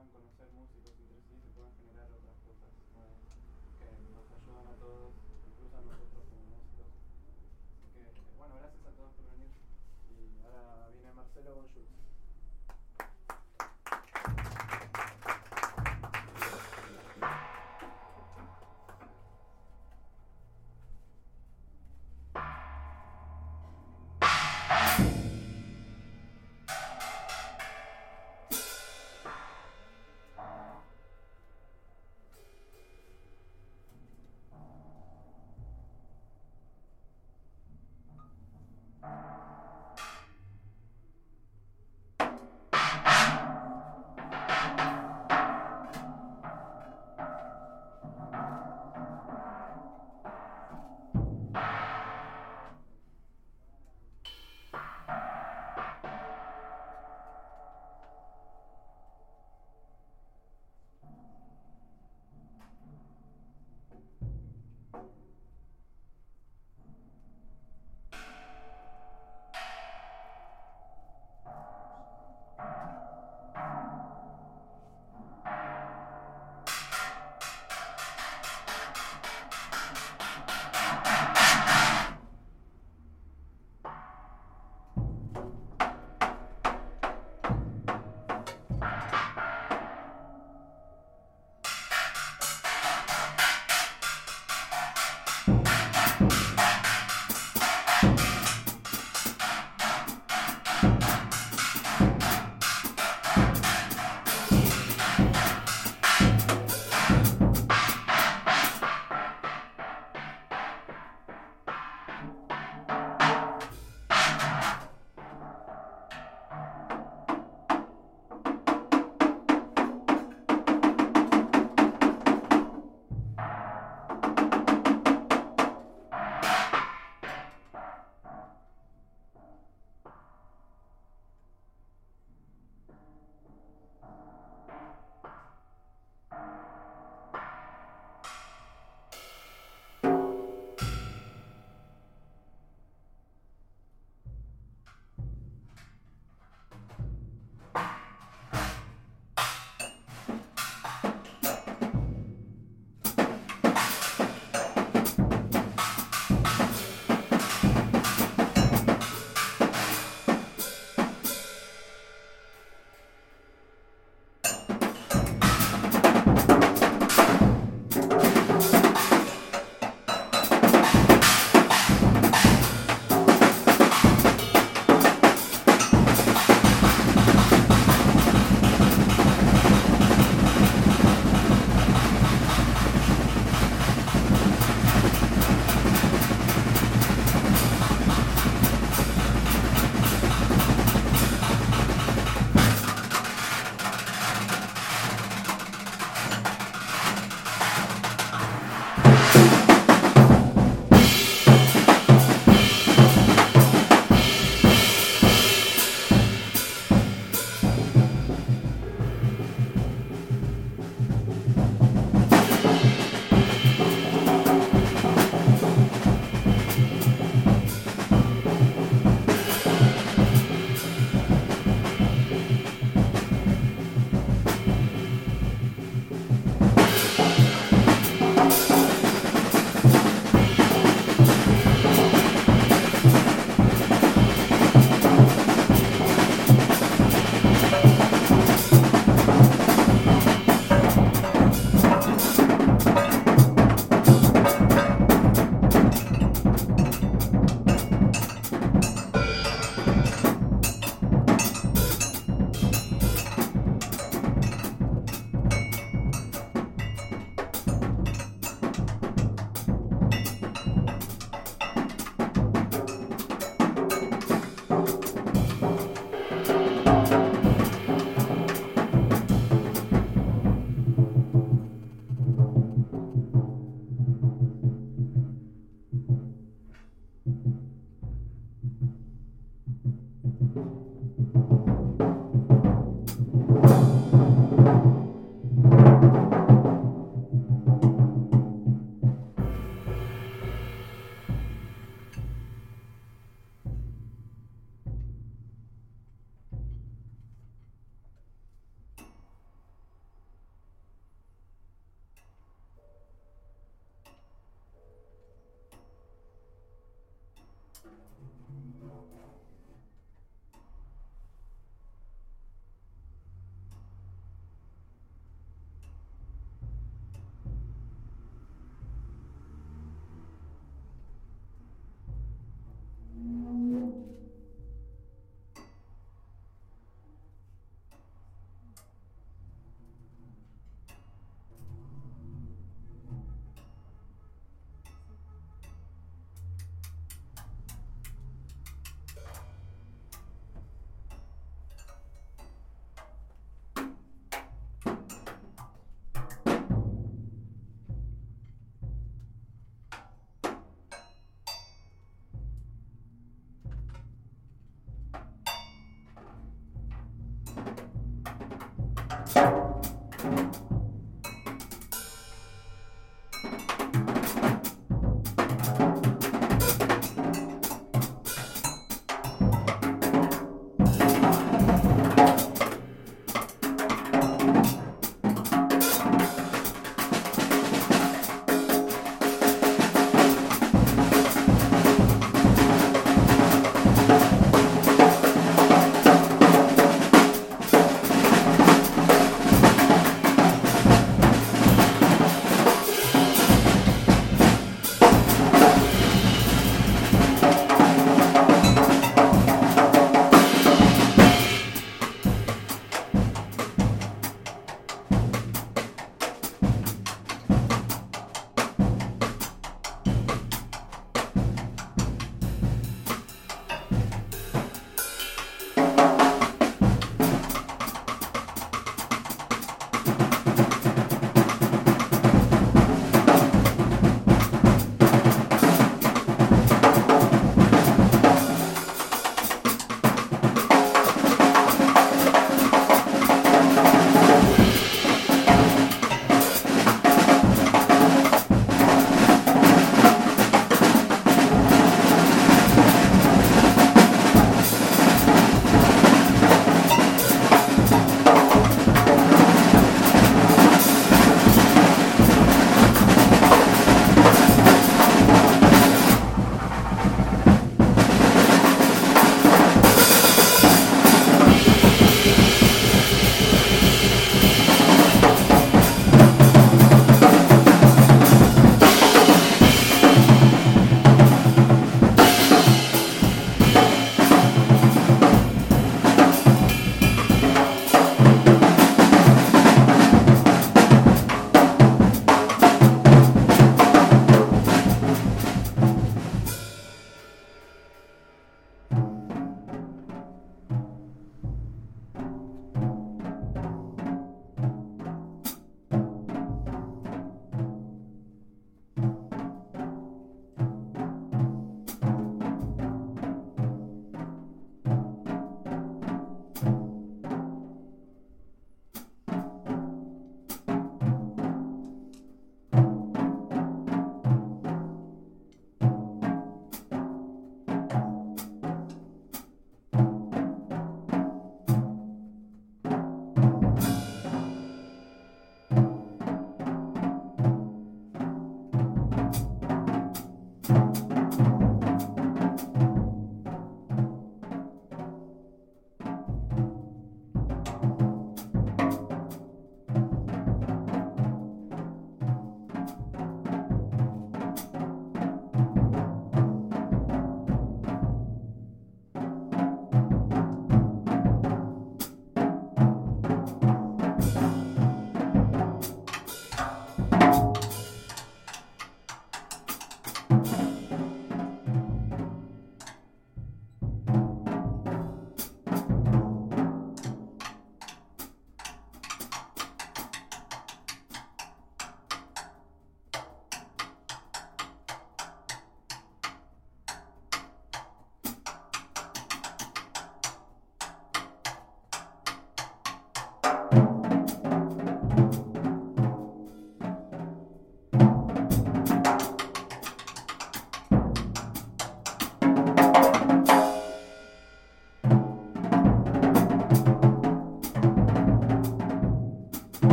puedan conocer músicos entre sí, se puedan generar otras cosas que nos ayudan a todos, incluso a nosotros como músicos. Así que, bueno, gracias a todos por venir. Y ahora viene Marcelo Schultz.